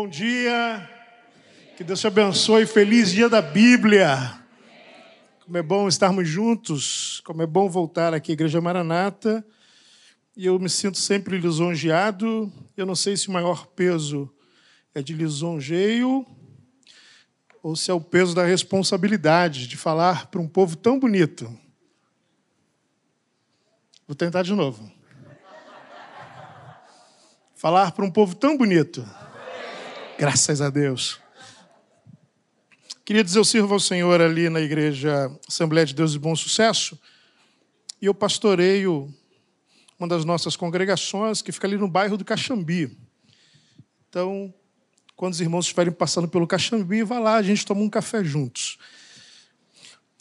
Bom dia, que Deus te abençoe, feliz dia da Bíblia. Como é bom estarmos juntos, como é bom voltar aqui à Igreja Maranata. E eu me sinto sempre lisonjeado. Eu não sei se o maior peso é de lisonjeio ou se é o peso da responsabilidade de falar para um povo tão bonito. Vou tentar de novo. Falar para um povo tão bonito. Graças a Deus. Queria dizer, eu sirvo ao Senhor ali na igreja Assembleia de Deus de Bom Sucesso, e eu pastoreio uma das nossas congregações, que fica ali no bairro do Caxambi. Então, quando os irmãos estiverem passando pelo Caxambi, vá lá, a gente toma um café juntos.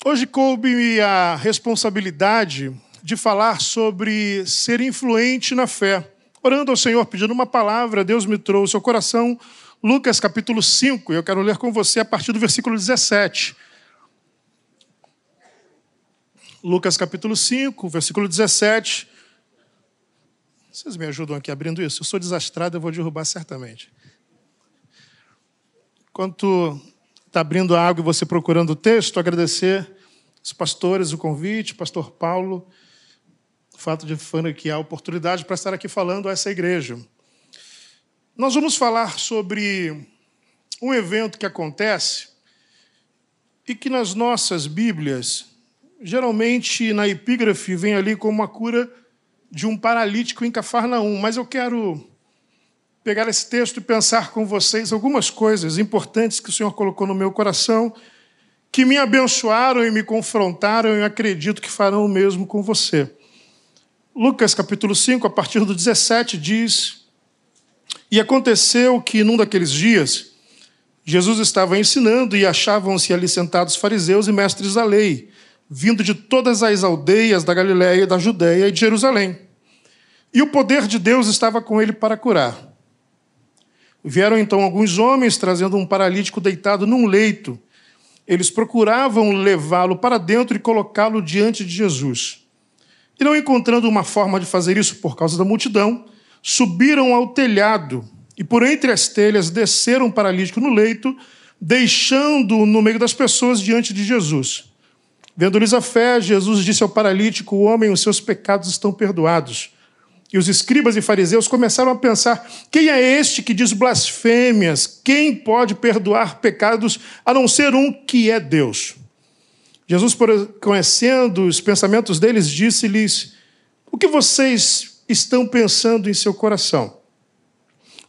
Hoje coube a responsabilidade de falar sobre ser influente na fé. Orando ao Senhor, pedindo uma palavra, Deus me trouxe ao coração Lucas capítulo 5, eu quero ler com você a partir do versículo 17. Lucas capítulo 5, versículo 17. Vocês me ajudam aqui abrindo isso? Eu sou desastrado, eu vou derrubar certamente. Enquanto está abrindo a água e você procurando o texto, agradecer os pastores o convite, pastor Paulo, o fato de franquear a oportunidade para estar aqui falando a essa igreja. Nós vamos falar sobre um evento que acontece e que nas nossas Bíblias, geralmente na epígrafe, vem ali como a cura de um paralítico em Cafarnaum. Mas eu quero pegar esse texto e pensar com vocês algumas coisas importantes que o Senhor colocou no meu coração, que me abençoaram e me confrontaram e acredito que farão o mesmo com você. Lucas capítulo 5, a partir do 17, diz e aconteceu que, num daqueles dias, Jesus estava ensinando e achavam-se ali sentados fariseus e mestres da lei, vindo de todas as aldeias da Galiléia, da Judéia e de Jerusalém. E o poder de Deus estava com ele para curar. Vieram então alguns homens trazendo um paralítico deitado num leito. Eles procuravam levá-lo para dentro e colocá-lo diante de Jesus. E não encontrando uma forma de fazer isso por causa da multidão, subiram ao telhado e por entre as telhas desceram o paralítico no leito, deixando-o no meio das pessoas diante de Jesus. Vendo-lhes a fé, Jesus disse ao paralítico: Homem, os seus pecados estão perdoados. E os escribas e fariseus começaram a pensar: quem é este que diz blasfêmias? Quem pode perdoar pecados a não ser um que é Deus? Jesus, conhecendo os pensamentos deles, disse-lhes: O que vocês estão pensando em seu coração.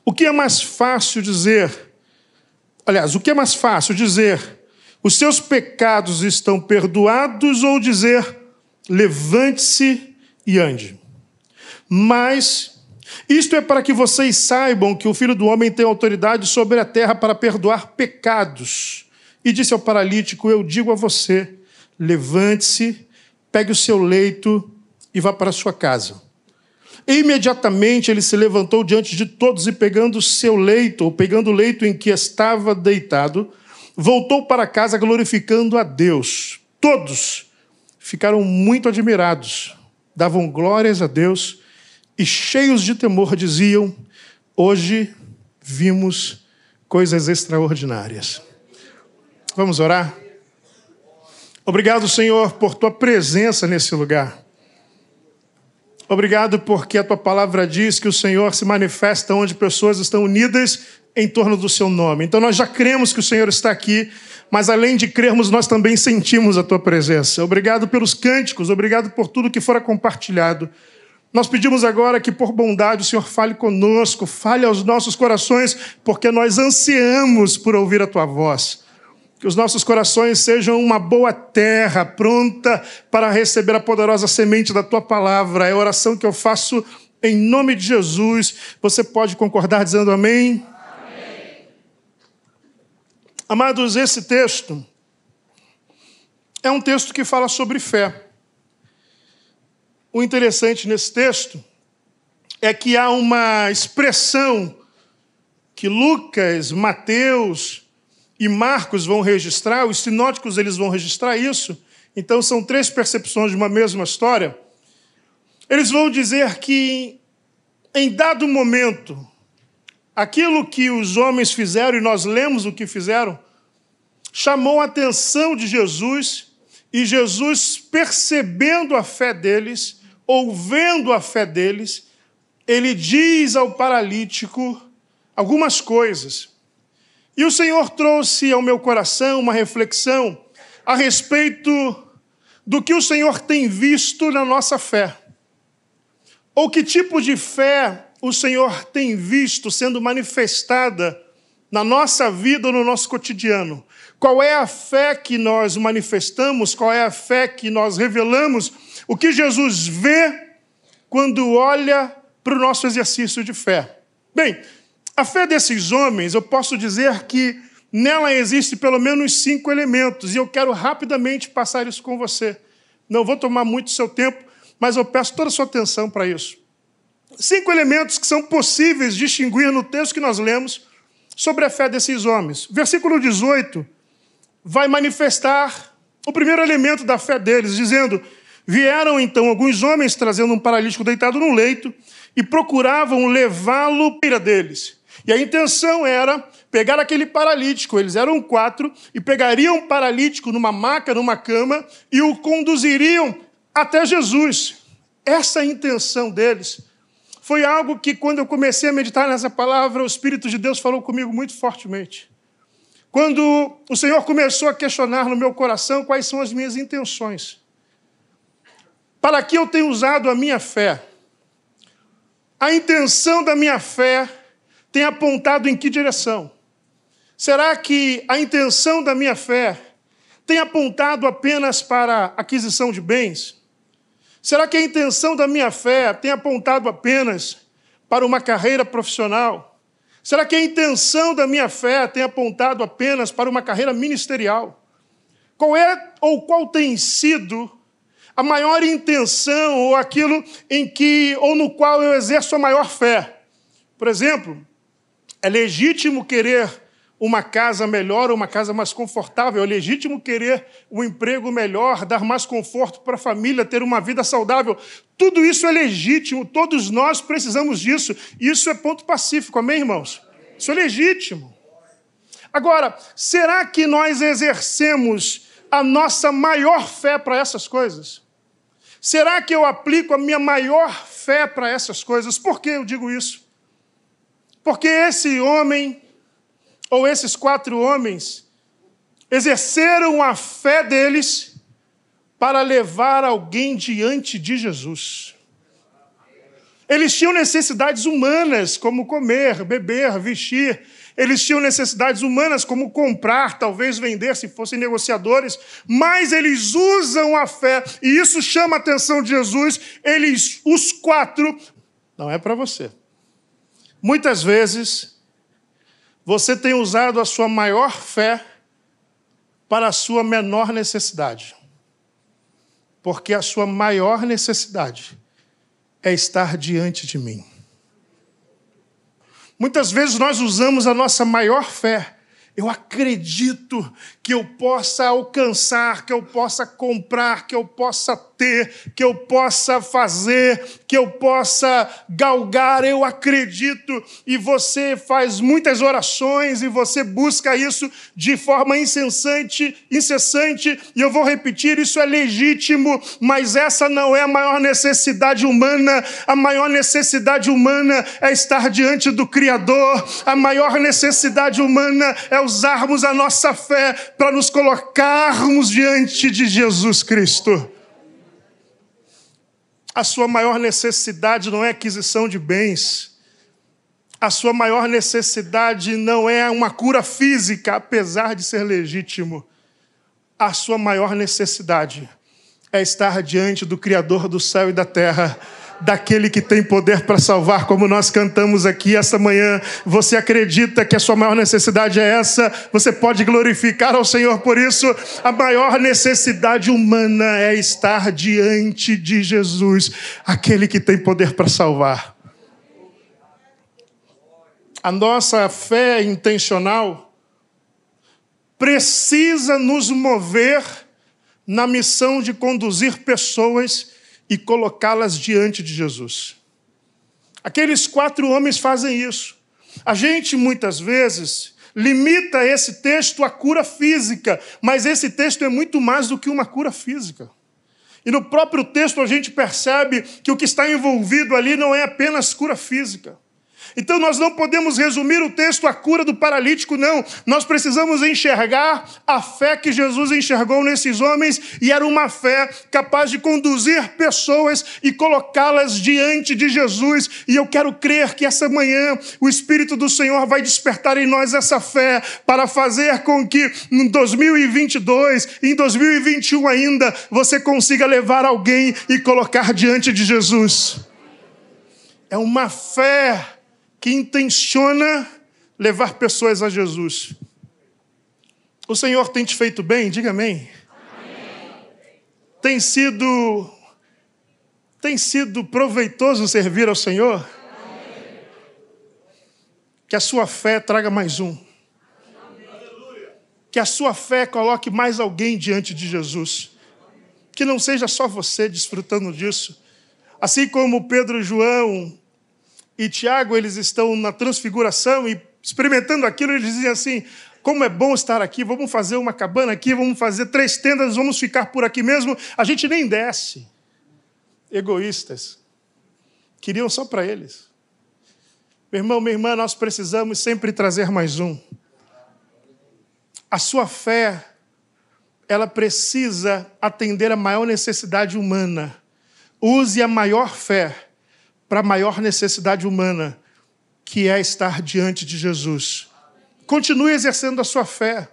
O que é mais fácil dizer? Aliás, o que é mais fácil dizer? Os seus pecados estão perdoados ou dizer levante-se e ande? Mas isto é para que vocês saibam que o Filho do Homem tem autoridade sobre a terra para perdoar pecados. E disse ao paralítico: Eu digo a você, levante-se, pegue o seu leito e vá para a sua casa. Imediatamente ele se levantou diante de todos e, pegando seu leito, ou pegando o leito em que estava deitado, voltou para casa glorificando a Deus. Todos ficaram muito admirados, davam glórias a Deus e, cheios de temor, diziam: Hoje vimos coisas extraordinárias. Vamos orar? Obrigado, Senhor, por tua presença nesse lugar. Obrigado porque a tua palavra diz que o Senhor se manifesta onde pessoas estão unidas em torno do seu nome. Então nós já cremos que o Senhor está aqui, mas além de crermos, nós também sentimos a tua presença. Obrigado pelos cânticos, obrigado por tudo que fora compartilhado. Nós pedimos agora que, por bondade, o Senhor fale conosco, fale aos nossos corações, porque nós ansiamos por ouvir a tua voz. Que os nossos corações sejam uma boa terra, pronta para receber a poderosa semente da tua palavra. É a oração que eu faço em nome de Jesus. Você pode concordar dizendo amém? amém. Amados, esse texto é um texto que fala sobre fé. O interessante nesse texto é que há uma expressão que Lucas, Mateus, e Marcos vão registrar, os sinóticos eles vão registrar isso. Então são três percepções de uma mesma história. Eles vão dizer que em dado momento aquilo que os homens fizeram, e nós lemos o que fizeram, chamou a atenção de Jesus, e Jesus, percebendo a fé deles, ouvendo a fé deles, ele diz ao paralítico algumas coisas. E o Senhor trouxe ao meu coração uma reflexão a respeito do que o Senhor tem visto na nossa fé. Ou que tipo de fé o Senhor tem visto sendo manifestada na nossa vida no nosso cotidiano? Qual é a fé que nós manifestamos? Qual é a fé que nós revelamos? O que Jesus vê quando olha para o nosso exercício de fé? Bem, a fé desses homens, eu posso dizer que nela existe pelo menos cinco elementos, e eu quero rapidamente passar isso com você. Não vou tomar muito seu tempo, mas eu peço toda a sua atenção para isso. Cinco elementos que são possíveis distinguir no texto que nós lemos sobre a fé desses homens. Versículo 18 vai manifestar o primeiro elemento da fé deles, dizendo: Vieram então alguns homens trazendo um paralítico deitado no leito e procuravam levá-lo para deles. E a intenção era pegar aquele paralítico, eles eram quatro, e pegariam o paralítico numa maca, numa cama, e o conduziriam até Jesus. Essa intenção deles foi algo que, quando eu comecei a meditar nessa palavra, o Espírito de Deus falou comigo muito fortemente. Quando o Senhor começou a questionar no meu coração quais são as minhas intenções. Para que eu tenho usado a minha fé? A intenção da minha fé tem apontado em que direção? Será que a intenção da minha fé tem apontado apenas para aquisição de bens? Será que a intenção da minha fé tem apontado apenas para uma carreira profissional? Será que a intenção da minha fé tem apontado apenas para uma carreira ministerial? Qual é ou qual tem sido a maior intenção ou aquilo em que ou no qual eu exerço a maior fé? Por exemplo, é legítimo querer uma casa melhor, uma casa mais confortável. É legítimo querer um emprego melhor, dar mais conforto para a família, ter uma vida saudável. Tudo isso é legítimo, todos nós precisamos disso. Isso é ponto pacífico, amém, irmãos? Isso é legítimo. Agora, será que nós exercemos a nossa maior fé para essas coisas? Será que eu aplico a minha maior fé para essas coisas? Por que eu digo isso? Porque esse homem ou esses quatro homens, exerceram a fé deles para levar alguém diante de Jesus. Eles tinham necessidades humanas, como comer, beber, vestir. Eles tinham necessidades humanas, como comprar, talvez vender, se fossem negociadores. Mas eles usam a fé, e isso chama a atenção de Jesus. Eles, os quatro, não é para você. Muitas vezes, você tem usado a sua maior fé para a sua menor necessidade. Porque a sua maior necessidade é estar diante de mim. Muitas vezes nós usamos a nossa maior fé eu acredito que eu possa alcançar, que eu possa comprar, que eu possa ter, que eu possa fazer, que eu possa galgar. Eu acredito. E você faz muitas orações e você busca isso de forma incessante, incessante. E eu vou repetir: isso é legítimo, mas essa não é a maior necessidade humana. A maior necessidade humana é estar diante do Criador. A maior necessidade humana é o usarmos a nossa fé para nos colocarmos diante de Jesus Cristo. A sua maior necessidade não é aquisição de bens. A sua maior necessidade não é uma cura física, apesar de ser legítimo. A sua maior necessidade é estar diante do Criador do céu e da terra daquele que tem poder para salvar, como nós cantamos aqui essa manhã. Você acredita que a sua maior necessidade é essa? Você pode glorificar ao Senhor por isso. A maior necessidade humana é estar diante de Jesus, aquele que tem poder para salvar. A nossa fé intencional precisa nos mover na missão de conduzir pessoas e colocá-las diante de Jesus. Aqueles quatro homens fazem isso. A gente muitas vezes limita esse texto à cura física, mas esse texto é muito mais do que uma cura física. E no próprio texto a gente percebe que o que está envolvido ali não é apenas cura física. Então nós não podemos resumir o texto à cura do paralítico, não. Nós precisamos enxergar a fé que Jesus enxergou nesses homens, e era uma fé capaz de conduzir pessoas e colocá-las diante de Jesus. E eu quero crer que essa manhã o Espírito do Senhor vai despertar em nós essa fé para fazer com que em 2022, em 2021 ainda, você consiga levar alguém e colocar diante de Jesus. É uma fé que intenciona levar pessoas a Jesus. O Senhor tem te feito bem? Diga amém. amém. Tem sido tem sido proveitoso servir ao Senhor? Amém. Que a sua fé traga mais um. Que a sua fé coloque mais alguém diante de Jesus. Que não seja só você desfrutando disso. Assim como Pedro e João e Tiago, eles estão na transfiguração e experimentando aquilo, eles dizem assim: como é bom estar aqui, vamos fazer uma cabana aqui, vamos fazer três tendas, vamos ficar por aqui mesmo. A gente nem desce. Egoístas. Queriam só para eles. Meu irmão, minha irmã, nós precisamos sempre trazer mais um. A sua fé, ela precisa atender a maior necessidade humana. Use a maior fé para a maior necessidade humana, que é estar diante de Jesus. Continue exercendo a sua fé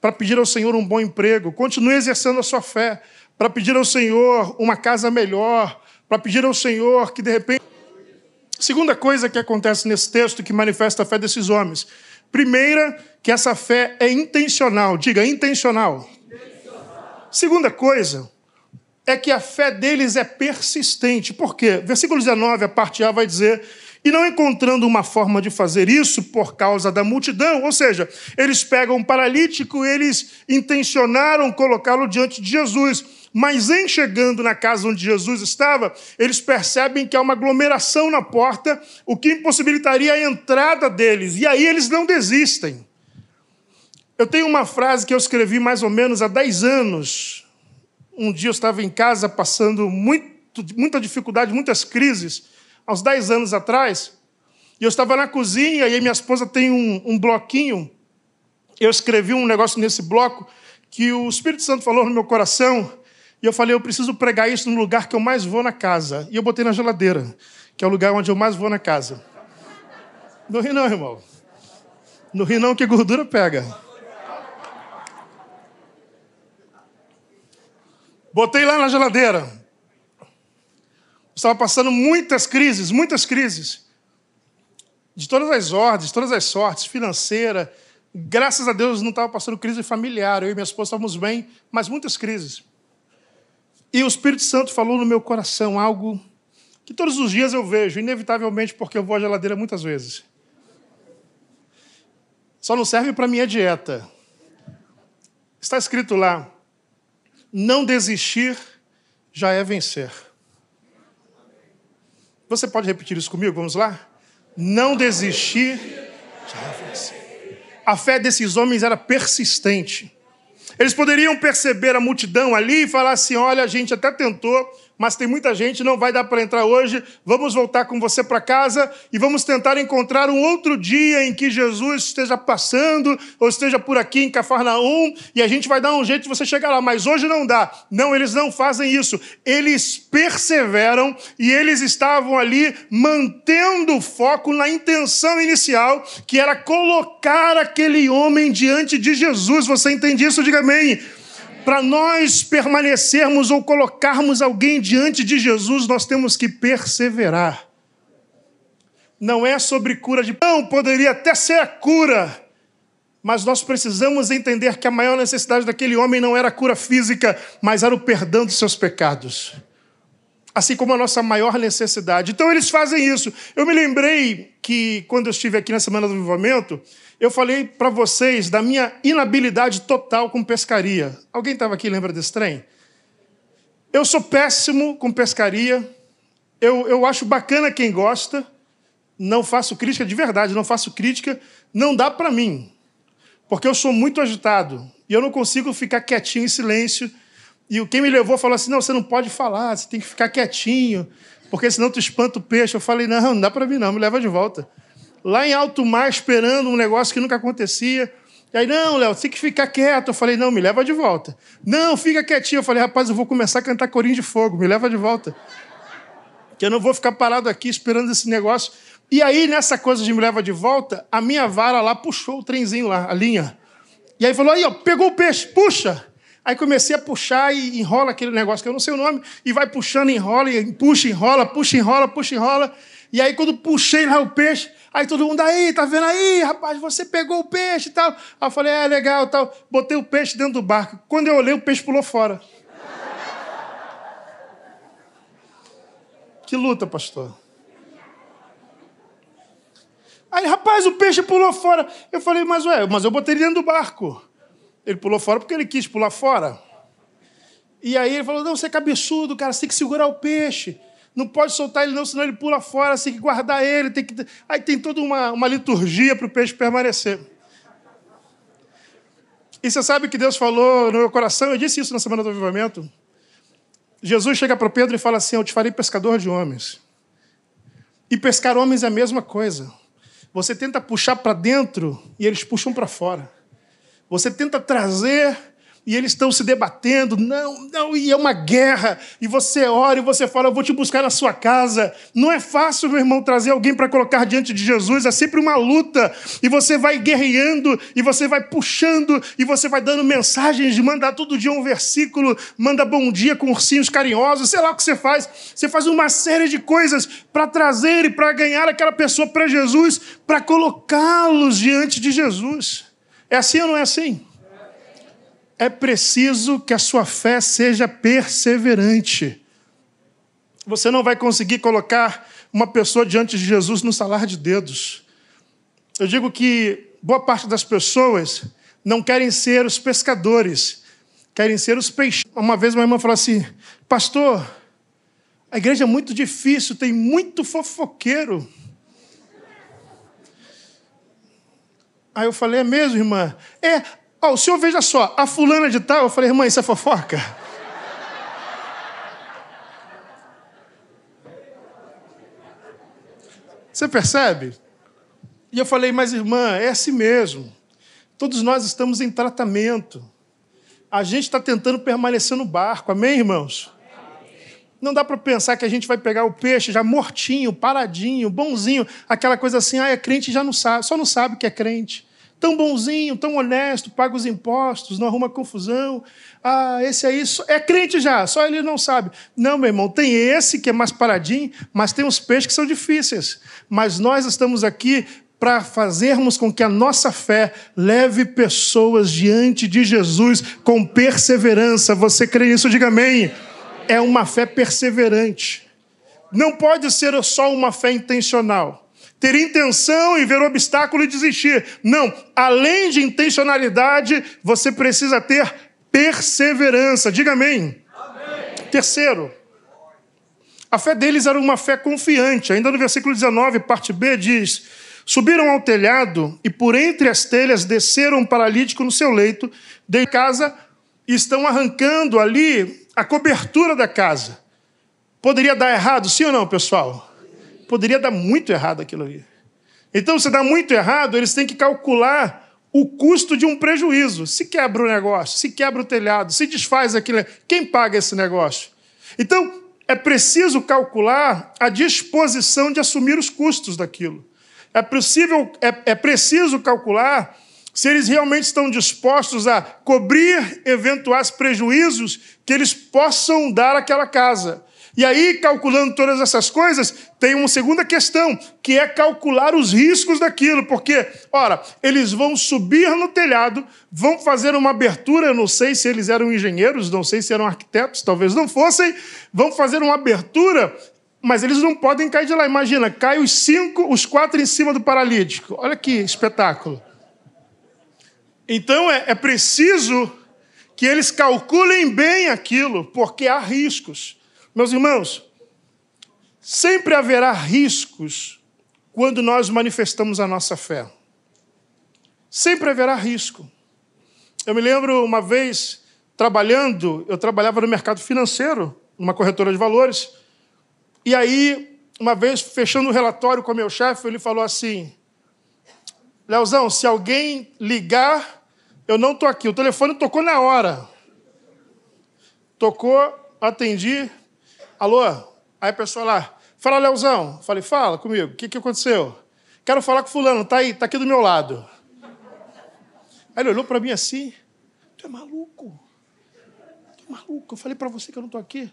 para pedir ao Senhor um bom emprego, continue exercendo a sua fé para pedir ao Senhor uma casa melhor, para pedir ao Senhor que de repente. Segunda coisa que acontece nesse texto que manifesta a fé desses homens. Primeira, que essa fé é intencional. Diga, intencional. intencional. Segunda coisa, é que a fé deles é persistente. Por quê? Versículo 19, a parte A vai dizer: E não encontrando uma forma de fazer isso por causa da multidão, ou seja, eles pegam um paralítico, eles intencionaram colocá-lo diante de Jesus. Mas em chegando na casa onde Jesus estava, eles percebem que há uma aglomeração na porta, o que impossibilitaria a entrada deles. E aí eles não desistem. Eu tenho uma frase que eu escrevi mais ou menos há 10 anos, um dia eu estava em casa passando muito, muita dificuldade, muitas crises, uns 10 anos atrás, e eu estava na cozinha e minha esposa tem um, um bloquinho. Eu escrevi um negócio nesse bloco que o Espírito Santo falou no meu coração, e eu falei, eu preciso pregar isso no lugar que eu mais vou na casa. E eu botei na geladeira, que é o lugar onde eu mais vou na casa. No ri não, irmão. No ri não que gordura pega. Botei lá na geladeira. Estava passando muitas crises, muitas crises. De todas as ordens, todas as sortes, financeira. Graças a Deus não estava passando crise familiar. Eu e minha esposa estávamos bem, mas muitas crises. E o Espírito Santo falou no meu coração algo que todos os dias eu vejo, inevitavelmente porque eu vou à geladeira muitas vezes. Só não serve para minha dieta. Está escrito lá: não desistir já é vencer. Você pode repetir isso comigo? Vamos lá? Não desistir já é vencer. A fé desses homens era persistente. Eles poderiam perceber a multidão ali e falar assim: olha, a gente até tentou, mas tem muita gente, não vai dar para entrar hoje. Vamos voltar com você para casa e vamos tentar encontrar um outro dia em que Jesus esteja passando ou esteja por aqui em Cafarnaum e a gente vai dar um jeito de você chegar lá, mas hoje não dá. Não, eles não fazem isso. Eles perseveram e eles estavam ali mantendo o foco na intenção inicial, que era colocar aquele homem diante de Jesus. Você entende isso? Diga amém para nós permanecermos ou colocarmos alguém diante de Jesus, nós temos que perseverar. Não é sobre cura de. Não, poderia até ser a cura, mas nós precisamos entender que a maior necessidade daquele homem não era a cura física, mas era o perdão dos seus pecados. Assim como a nossa maior necessidade. Então eles fazem isso. Eu me lembrei que quando eu estive aqui na Semana do Vivamento, eu falei para vocês da minha inabilidade total com pescaria. Alguém estava aqui lembra desse trem? Eu sou péssimo com pescaria. Eu, eu acho bacana quem gosta, não faço crítica de verdade, não faço crítica, não dá para mim. Porque eu sou muito agitado e eu não consigo ficar quietinho em silêncio. E quem me levou falou assim: não, você não pode falar, você tem que ficar quietinho, porque senão tu espanta o peixe. Eu falei: não, não dá para mim, não, me leva de volta. Lá em alto mar, esperando um negócio que nunca acontecia. E aí, não, Léo, tem que ficar quieto. Eu falei: não, me leva de volta. Não, fica quietinho. Eu falei: rapaz, eu vou começar a cantar corinho de fogo, me leva de volta. Que eu não vou ficar parado aqui esperando esse negócio. E aí, nessa coisa de me leva de volta, a minha vara lá puxou o trenzinho lá, a linha. E aí falou: aí, ó, pegou o peixe, puxa. Aí comecei a puxar e enrola aquele negócio que eu não sei o nome, e vai puxando, enrola, e puxa, enrola, puxa, enrola, puxa, enrola. E aí, quando puxei lá o peixe, aí todo mundo aí, tá vendo aí, rapaz, você pegou o peixe e tal. Aí eu falei, é legal tal. Botei o peixe dentro do barco. Quando eu olhei, o peixe pulou fora. Que luta, pastor. Aí, rapaz, o peixe pulou fora. Eu falei, mas ué, mas eu botei ele dentro do barco. Ele pulou fora porque ele quis pular fora. E aí ele falou: não, você é cabeçudo, cara, você tem que segurar o peixe. Não pode soltar ele, não, senão ele pula fora, tem que guardar ele. Tem que... Aí tem toda uma, uma liturgia para o peixe permanecer. E você sabe que Deus falou no meu coração, eu disse isso na semana do avivamento. Jesus chega para Pedro e fala assim: Eu te farei pescador de homens. E pescar homens é a mesma coisa. Você tenta puxar para dentro e eles puxam para fora. Você tenta trazer e eles estão se debatendo, não, não, e é uma guerra, e você ora e você fala, eu vou te buscar na sua casa. Não é fácil, meu irmão, trazer alguém para colocar diante de Jesus, é sempre uma luta, e você vai guerreando, e você vai puxando, e você vai dando mensagens de mandar todo dia um versículo, manda bom dia com ursinhos carinhosos, sei lá o que você faz. Você faz uma série de coisas para trazer e para ganhar aquela pessoa para Jesus, para colocá-los diante de Jesus. É assim ou não é assim? É preciso que a sua fé seja perseverante. Você não vai conseguir colocar uma pessoa diante de Jesus no salar de dedos. Eu digo que boa parte das pessoas não querem ser os pescadores, querem ser os peixes. Uma vez uma irmã falou assim: Pastor, a igreja é muito difícil, tem muito fofoqueiro. Aí eu falei, é mesmo, irmã? É, ó, o senhor veja só, a fulana de tal, eu falei, irmã, isso é fofoca? Você percebe? E eu falei, mas irmã, é assim mesmo. Todos nós estamos em tratamento. A gente está tentando permanecer no barco, amém, irmãos? Não dá para pensar que a gente vai pegar o peixe já mortinho, paradinho, bonzinho, aquela coisa assim, ah, é crente já não sabe, só não sabe que é crente. Tão bonzinho, tão honesto, paga os impostos, não arruma confusão. Ah, esse aí é crente já, só ele não sabe. Não, meu irmão, tem esse que é mais paradinho, mas tem uns peixes que são difíceis. Mas nós estamos aqui para fazermos com que a nossa fé leve pessoas diante de Jesus com perseverança. Você crê nisso? Diga amém é uma fé perseverante. Não pode ser só uma fé intencional. Ter intenção e ver o obstáculo e desistir. Não. Além de intencionalidade, você precisa ter perseverança. Diga amém. amém. Terceiro, a fé deles era uma fé confiante. Ainda no versículo 19, parte B, diz: Subiram ao telhado e por entre as telhas desceram um paralítico no seu leito, de casa, e estão arrancando ali a cobertura da casa. Poderia dar errado, sim ou não, pessoal? Poderia dar muito errado aquilo ali. Então, se dá muito errado, eles têm que calcular o custo de um prejuízo. Se quebra o negócio, se quebra o telhado, se desfaz aquilo, quem paga esse negócio? Então, é preciso calcular a disposição de assumir os custos daquilo. É, possível, é, é preciso calcular se eles realmente estão dispostos a cobrir eventuais prejuízos que eles possam dar àquela casa. E aí, calculando todas essas coisas, tem uma segunda questão, que é calcular os riscos daquilo, porque, ora, eles vão subir no telhado, vão fazer uma abertura, eu não sei se eles eram engenheiros, não sei se eram arquitetos, talvez não fossem, vão fazer uma abertura, mas eles não podem cair de lá. Imagina, cai os cinco, os quatro em cima do paralítico. Olha que espetáculo. Então é, é preciso que eles calculem bem aquilo, porque há riscos. Meus irmãos, sempre haverá riscos quando nós manifestamos a nossa fé. Sempre haverá risco. Eu me lembro uma vez trabalhando, eu trabalhava no mercado financeiro, numa corretora de valores, e aí, uma vez, fechando o um relatório com meu chefe, ele falou assim: Leozão, se alguém ligar, eu não estou aqui. O telefone tocou na hora. Tocou, atendi. Alô? Aí a pessoa lá, fala, Leozão. Falei, fala comigo, o que, que aconteceu? Quero falar com fulano, tá aí, tá aqui do meu lado. Aí ele olhou para mim assim, tu é maluco. Tu é maluco. Eu falei para você que eu não estou aqui.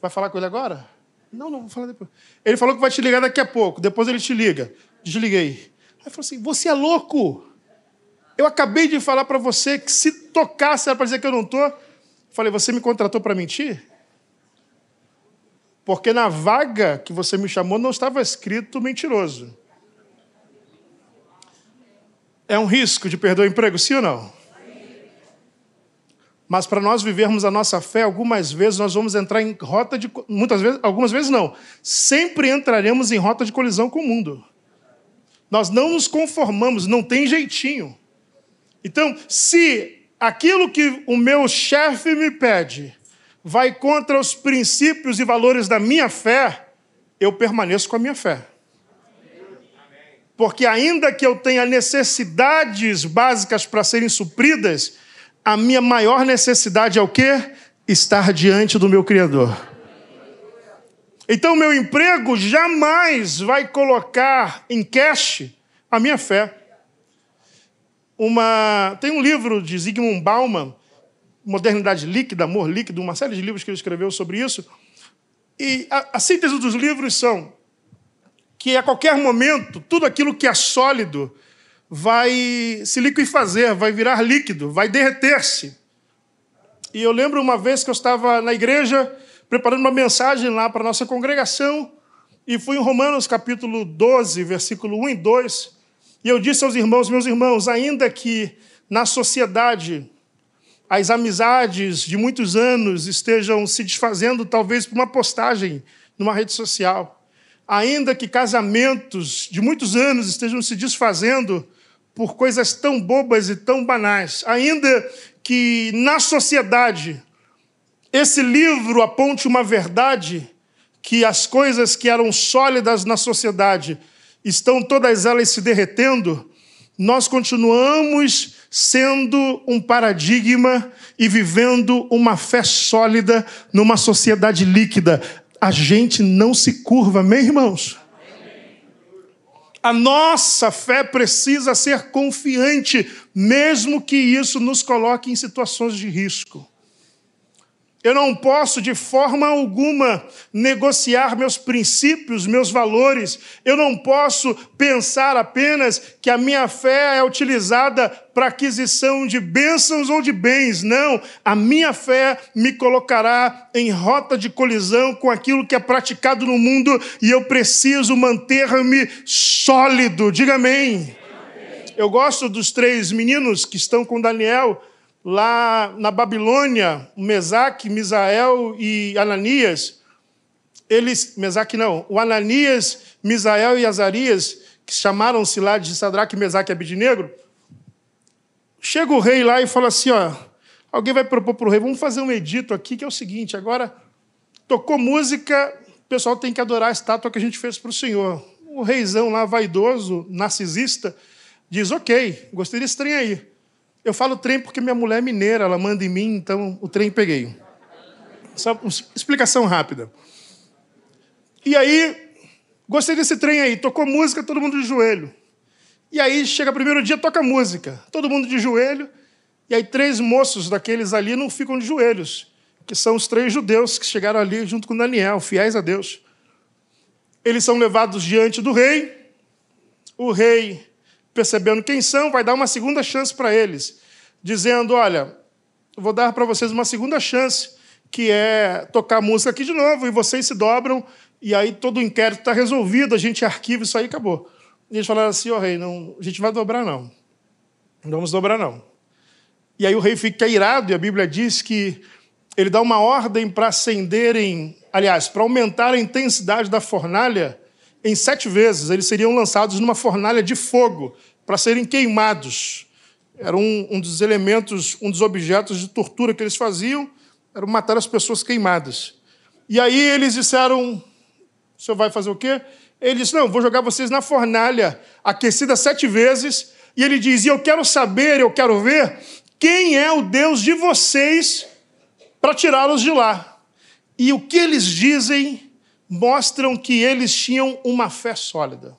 Vai falar com ele agora? Não, não, vou falar depois. Ele falou que vai te ligar daqui a pouco, depois ele te liga. Desliguei. Aí falou assim: você é louco. Eu acabei de falar para você que se tocasse era para dizer que eu não estou. Falei, você me contratou para mentir? Porque na vaga que você me chamou não estava escrito mentiroso. É um risco de perder o emprego, sim ou não? Mas para nós vivermos a nossa fé, algumas vezes nós vamos entrar em rota de. Muitas vezes, algumas vezes não. Sempre entraremos em rota de colisão com o mundo. Nós não nos conformamos, não tem jeitinho. Então, se aquilo que o meu chefe me pede vai contra os princípios e valores da minha fé, eu permaneço com a minha fé. Porque ainda que eu tenha necessidades básicas para serem supridas, a minha maior necessidade é o quê? Estar diante do meu Criador. Então, meu emprego jamais vai colocar em cash a minha fé. Uma... Tem um livro de Zygmunt Bauman, Modernidade Líquida, Amor Líquido, uma série de livros que ele escreveu sobre isso. E a, a síntese dos livros são que a qualquer momento, tudo aquilo que é sólido, vai se liquefazer, vai virar líquido, vai derreter-se. E eu lembro uma vez que eu estava na igreja preparando uma mensagem lá para a nossa congregação, e fui em Romanos capítulo 12, versículo 1 e 2, e eu disse aos irmãos, meus irmãos, ainda que na sociedade as amizades de muitos anos estejam se desfazendo, talvez por uma postagem numa rede social, ainda que casamentos de muitos anos estejam se desfazendo por coisas tão bobas e tão banais, ainda que na sociedade esse livro aponte uma verdade que as coisas que eram sólidas na sociedade estão todas elas se derretendo, nós continuamos sendo um paradigma e vivendo uma fé sólida numa sociedade líquida. A gente não se curva, meus irmãos? A nossa fé precisa ser confiante, mesmo que isso nos coloque em situações de risco. Eu não posso, de forma alguma, negociar meus princípios, meus valores. Eu não posso pensar apenas que a minha fé é utilizada para aquisição de bênçãos ou de bens. Não. A minha fé me colocará em rota de colisão com aquilo que é praticado no mundo e eu preciso manter-me sólido. Diga amém. Eu gosto dos três meninos que estão com Daniel lá na Babilônia, Mesaque, Misael e Ananias, eles, Mesaque não, o Ananias, Misael e Azarias, que chamaram-se lá de Sadraque, Mesaque e Abidinegro, chega o rei lá e fala assim, ó, alguém vai propor para o rei, vamos fazer um edito aqui, que é o seguinte, agora, tocou música, o pessoal tem que adorar a estátua que a gente fez para o Senhor. O reizão lá, vaidoso, narcisista, diz, ok, gostei desse trem aí. Eu falo trem porque minha mulher é mineira, ela manda em mim, então o trem peguei. Só explicação rápida. E aí, gostei desse trem aí, tocou música, todo mundo de joelho. E aí chega primeiro dia, toca música, todo mundo de joelho, e aí três moços daqueles ali não ficam de joelhos, que são os três judeus que chegaram ali junto com Daniel, fiéis a Deus. Eles são levados diante do rei, o rei percebendo quem são, vai dar uma segunda chance para eles, dizendo: Olha, vou dar para vocês uma segunda chance, que é tocar música aqui de novo, e vocês se dobram, e aí todo o inquérito está resolvido, a gente arquiva isso aí acabou. E eles falaram assim: Ó oh, rei, não, a gente vai dobrar não. Não vamos dobrar não. E aí o rei fica irado, e a Bíblia diz que ele dá uma ordem para acenderem, aliás, para aumentar a intensidade da fornalha em sete vezes eles seriam lançados numa fornalha de fogo para serem queimados. Era um, um, dos elementos, um dos objetos de tortura que eles faziam, era matar as pessoas queimadas. E aí eles disseram: o senhor vai fazer o quê? Ele disse: não, vou jogar vocês na fornalha, aquecida sete vezes. E ele diz: e eu quero saber, eu quero ver quem é o Deus de vocês para tirá-los de lá. E o que eles dizem mostram que eles tinham uma fé sólida.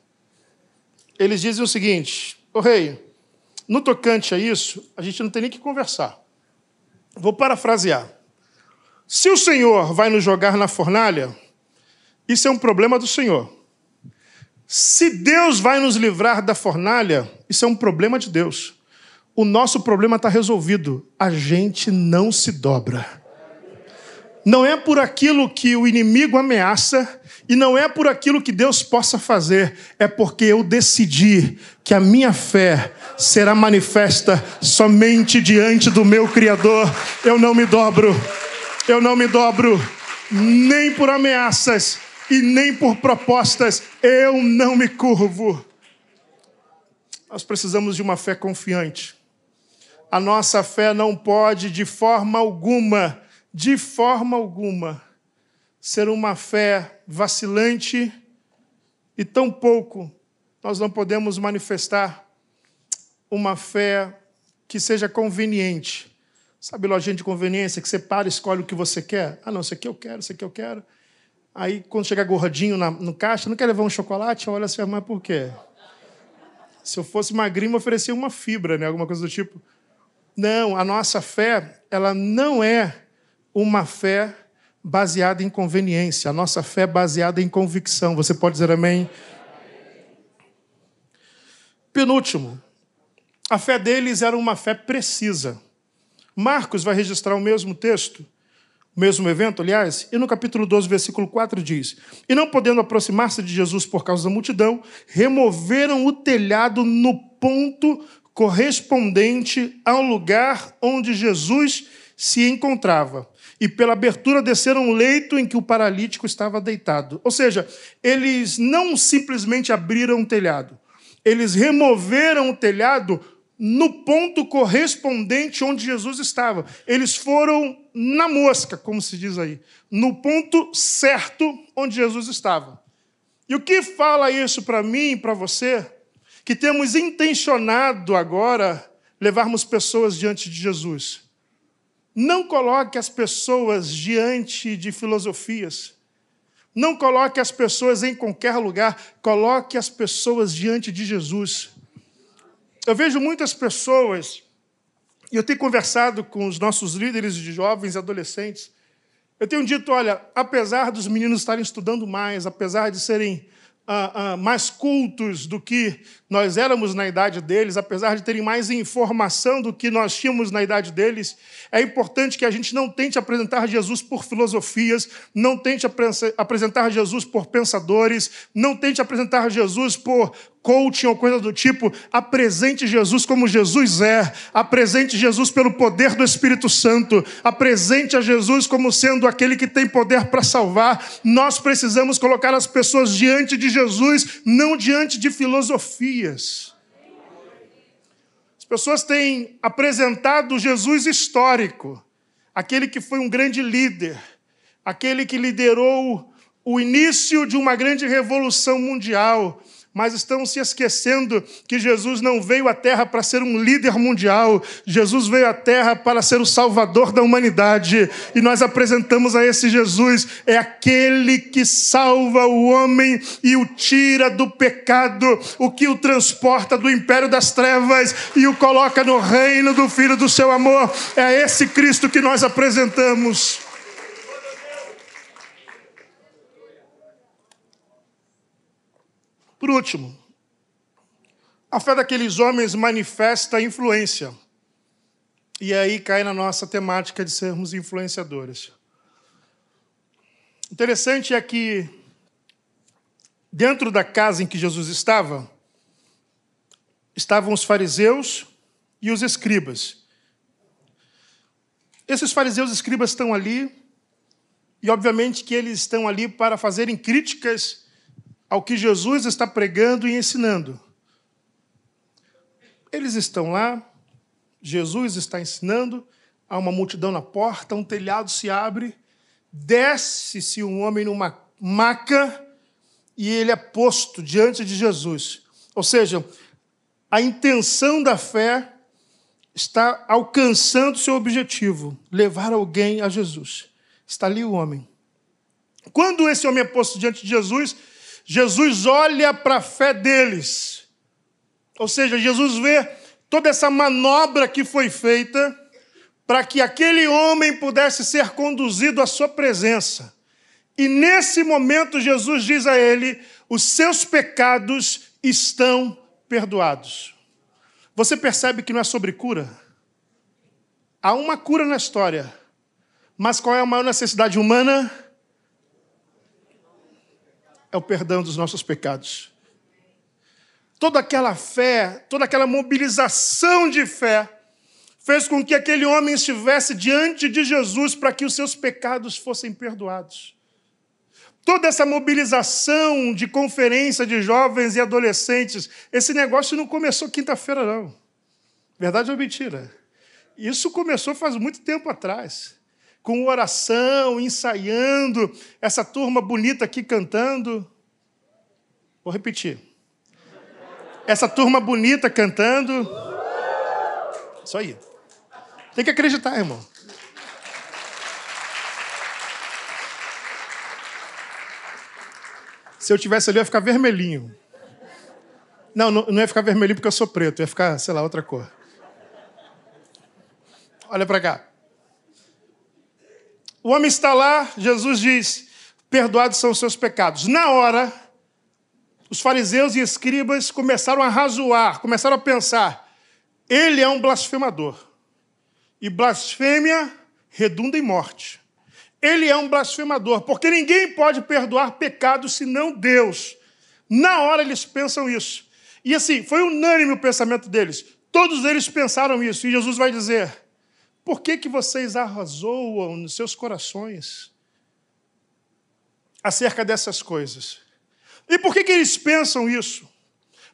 Eles dizem o seguinte: o oh, rei, no tocante a isso, a gente não tem nem que conversar. Vou parafrasear. Se o Senhor vai nos jogar na fornalha, isso é um problema do Senhor. Se Deus vai nos livrar da fornalha, isso é um problema de Deus. O nosso problema está resolvido. A gente não se dobra não é por aquilo que o inimigo ameaça e não é por aquilo que Deus possa fazer, é porque eu decidi que a minha fé será manifesta somente diante do meu Criador. Eu não me dobro, eu não me dobro, nem por ameaças e nem por propostas, eu não me curvo. Nós precisamos de uma fé confiante. A nossa fé não pode, de forma alguma, de forma alguma, ser uma fé vacilante e tampouco nós não podemos manifestar uma fé que seja conveniente. Sabe lojinha de conveniência que você para escolhe o que você quer? Ah, não, isso aqui eu quero, isso aqui eu quero. Aí, quando chega gordinho na, no caixa, não quer levar um chocolate? Olha assim, mas por quê? Se eu fosse magrinho, oferecia uma fibra, né? alguma coisa do tipo. Não, a nossa fé, ela não é uma fé baseada em conveniência, a nossa fé baseada em convicção. Você pode dizer amém? Penúltimo, a fé deles era uma fé precisa. Marcos vai registrar o mesmo texto, o mesmo evento, aliás, e no capítulo 12, versículo 4 diz: E não podendo aproximar-se de Jesus por causa da multidão, removeram o telhado no ponto correspondente ao lugar onde Jesus se encontrava e pela abertura desceram um leito em que o paralítico estava deitado. Ou seja, eles não simplesmente abriram o telhado, eles removeram o telhado no ponto correspondente onde Jesus estava. Eles foram na mosca, como se diz aí, no ponto certo onde Jesus estava. E o que fala isso para mim e para você? Que temos intencionado agora levarmos pessoas diante de Jesus. Não coloque as pessoas diante de filosofias. Não coloque as pessoas em qualquer lugar. Coloque as pessoas diante de Jesus. Eu vejo muitas pessoas, e eu tenho conversado com os nossos líderes de jovens e adolescentes. Eu tenho dito: olha, apesar dos meninos estarem estudando mais, apesar de serem ah, ah, mais cultos do que nós éramos na idade deles, apesar de terem mais informação do que nós tínhamos na idade deles, é importante que a gente não tente apresentar Jesus por filosofias, não tente apresentar Jesus por pensadores, não tente apresentar Jesus por coaching ou coisa do tipo, apresente Jesus como Jesus é, apresente Jesus pelo poder do Espírito Santo, apresente a Jesus como sendo aquele que tem poder para salvar. Nós precisamos colocar as pessoas diante de Jesus, não diante de filosofias. As pessoas têm apresentado Jesus histórico, aquele que foi um grande líder, aquele que liderou o início de uma grande revolução mundial mas estão se esquecendo que Jesus não veio à Terra para ser um líder mundial, Jesus veio à Terra para ser o salvador da humanidade, e nós apresentamos a esse Jesus, é aquele que salva o homem e o tira do pecado, o que o transporta do império das trevas e o coloca no reino do Filho do seu amor, é esse Cristo que nós apresentamos. Por último, a fé daqueles homens manifesta influência. E aí cai na nossa temática de sermos influenciadores. Interessante é que, dentro da casa em que Jesus estava, estavam os fariseus e os escribas. Esses fariseus e escribas estão ali, e obviamente que eles estão ali para fazerem críticas ao que Jesus está pregando e ensinando. Eles estão lá, Jesus está ensinando, há uma multidão na porta, um telhado se abre, desce-se um homem numa maca e ele é posto diante de Jesus. Ou seja, a intenção da fé está alcançando seu objetivo, levar alguém a Jesus. Está ali o homem. Quando esse homem é posto diante de Jesus, Jesus olha para a fé deles. Ou seja, Jesus vê toda essa manobra que foi feita para que aquele homem pudesse ser conduzido à sua presença. E nesse momento, Jesus diz a ele: os seus pecados estão perdoados. Você percebe que não é sobre cura? Há uma cura na história, mas qual é a maior necessidade humana? É o perdão dos nossos pecados. Toda aquela fé, toda aquela mobilização de fé, fez com que aquele homem estivesse diante de Jesus para que os seus pecados fossem perdoados. Toda essa mobilização de conferência de jovens e adolescentes, esse negócio não começou quinta-feira, não. Verdade ou mentira? Isso começou faz muito tempo atrás, com oração, ensaiando, essa turma bonita aqui cantando. Vou repetir. Essa turma bonita cantando. Isso aí. Tem que acreditar, irmão. Se eu tivesse ali, eu ia ficar vermelhinho. Não, não, ia ficar vermelhinho porque eu sou preto, ia ficar, sei lá, outra cor. Olha para cá. O homem está lá, Jesus diz: Perdoados são os seus pecados. Na hora, os fariseus e escribas começaram a razoar, começaram a pensar: ele é um blasfemador. E blasfêmia redunda em morte ele é um blasfemador, porque ninguém pode perdoar pecados senão Deus. Na hora eles pensam isso. E assim, foi unânime o pensamento deles. Todos eles pensaram isso. E Jesus vai dizer: Por que, que vocês arrazoam nos seus corações acerca dessas coisas? E por que, que eles pensam isso?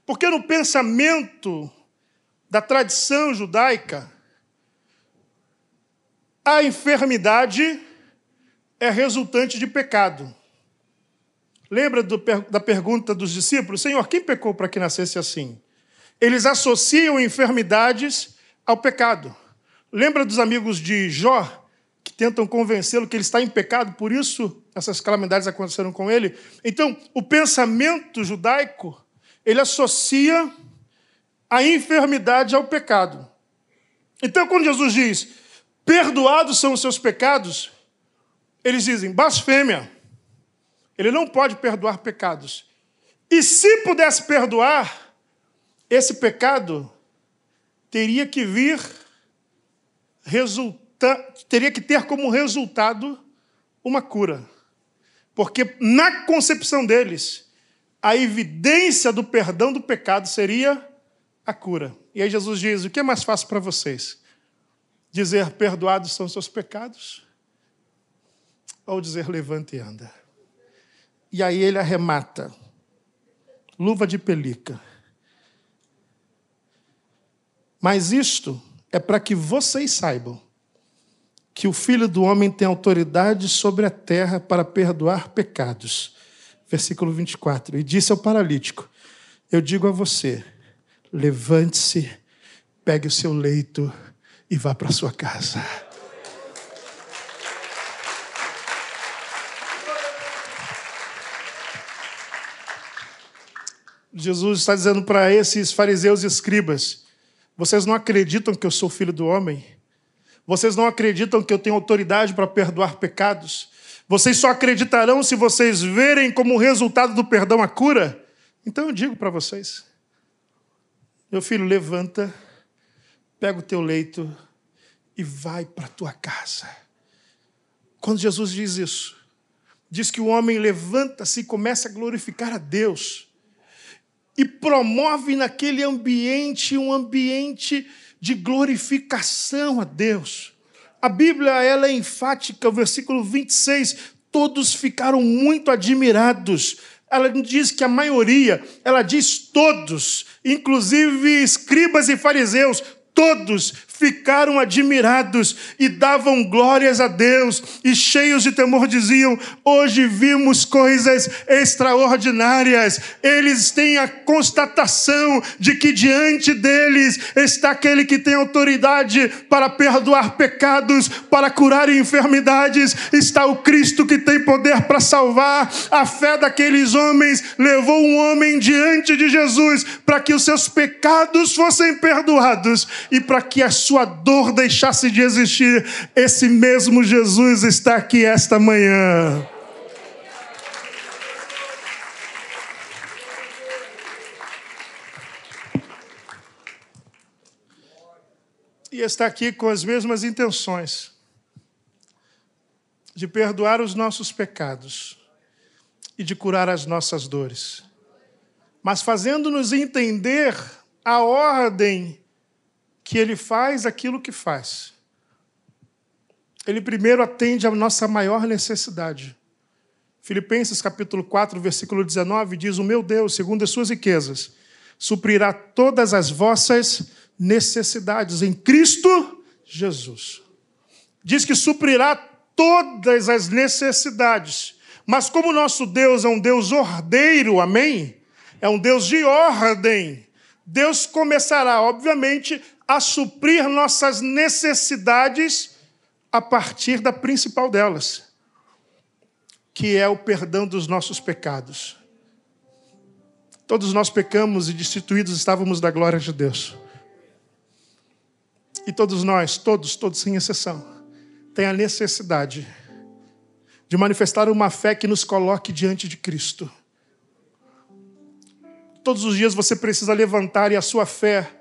Porque no pensamento da tradição judaica, a enfermidade é resultante de pecado. Lembra do, da pergunta dos discípulos? Senhor, quem pecou para que nascesse assim? Eles associam enfermidades ao pecado. Lembra dos amigos de Jó, que tentam convencê-lo que ele está em pecado, por isso essas calamidades aconteceram com ele? Então, o pensamento judaico, ele associa a enfermidade ao pecado. Então, quando Jesus diz, perdoados são os seus pecados, eles dizem blasfêmia. Ele não pode perdoar pecados. E se pudesse perdoar, esse pecado teria que vir resulta, teria que ter como resultado uma cura. Porque na concepção deles, a evidência do perdão do pecado seria a cura. E aí Jesus diz: o que é mais fácil para vocês? Dizer perdoados são seus pecados? ao dizer levante e anda. E aí ele arremata. Luva de pelica. Mas isto é para que vocês saibam que o Filho do Homem tem autoridade sobre a terra para perdoar pecados. Versículo 24. E disse ao paralítico: Eu digo a você, levante-se, pegue o seu leito e vá para sua casa. Jesus está dizendo para esses fariseus e escribas: vocês não acreditam que eu sou filho do homem? Vocês não acreditam que eu tenho autoridade para perdoar pecados? Vocês só acreditarão se vocês verem como resultado do perdão a cura? Então eu digo para vocês: meu filho, levanta, pega o teu leito e vai para a tua casa. Quando Jesus diz isso, diz que o homem levanta-se e começa a glorificar a Deus e promove naquele ambiente um ambiente de glorificação a Deus. A Bíblia ela é enfática, versículo 26, todos ficaram muito admirados ela não diz que a maioria, ela diz todos, inclusive escribas e fariseus, todos ficaram admirados e davam glórias a Deus, e cheios de temor diziam: Hoje vimos coisas extraordinárias. Eles têm a constatação de que diante deles está aquele que tem autoridade para perdoar pecados, para curar enfermidades, está o Cristo que tem poder para salvar. A fé daqueles homens levou um homem diante de Jesus para que os seus pecados fossem perdoados e para que a sua dor deixasse de existir, esse mesmo Jesus está aqui esta manhã. E está aqui com as mesmas intenções de perdoar os nossos pecados e de curar as nossas dores, mas fazendo-nos entender a ordem que ele faz aquilo que faz. Ele primeiro atende à nossa maior necessidade. Filipenses capítulo 4, versículo 19 diz: "O meu Deus, segundo as suas riquezas, suprirá todas as vossas necessidades em Cristo Jesus." Diz que suprirá todas as necessidades. Mas como nosso Deus é um Deus ordeiro, amém? É um Deus de ordem. Deus começará, obviamente, a suprir nossas necessidades a partir da principal delas, que é o perdão dos nossos pecados. Todos nós pecamos e destituídos estávamos da glória de Deus. E todos nós, todos, todos sem exceção, têm a necessidade de manifestar uma fé que nos coloque diante de Cristo. Todos os dias você precisa levantar e a sua fé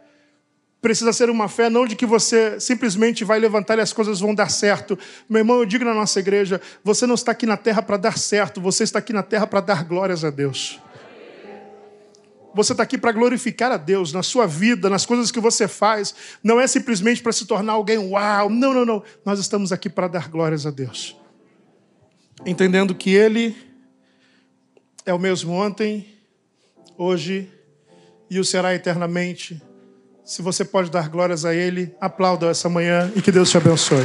Precisa ser uma fé não de que você simplesmente vai levantar e as coisas vão dar certo. Meu irmão, eu digo na nossa igreja: você não está aqui na terra para dar certo, você está aqui na terra para dar glórias a Deus. Você está aqui para glorificar a Deus na sua vida, nas coisas que você faz. Não é simplesmente para se tornar alguém uau. Não, não, não. Nós estamos aqui para dar glórias a Deus. Entendendo que Ele é o mesmo ontem, hoje e o será eternamente. Se você pode dar glórias a Ele, aplauda essa manhã e que Deus te abençoe.